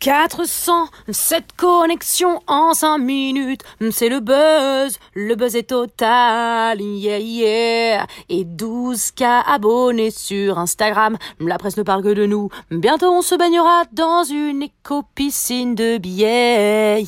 407 connexions en 5 minutes, mm, c'est le buzz, le buzz est total, yeah yeah. Et 12K abonnés sur Instagram, mm, la presse ne parle que de nous, mm, bientôt on se baignera dans une éco-piscine de billets.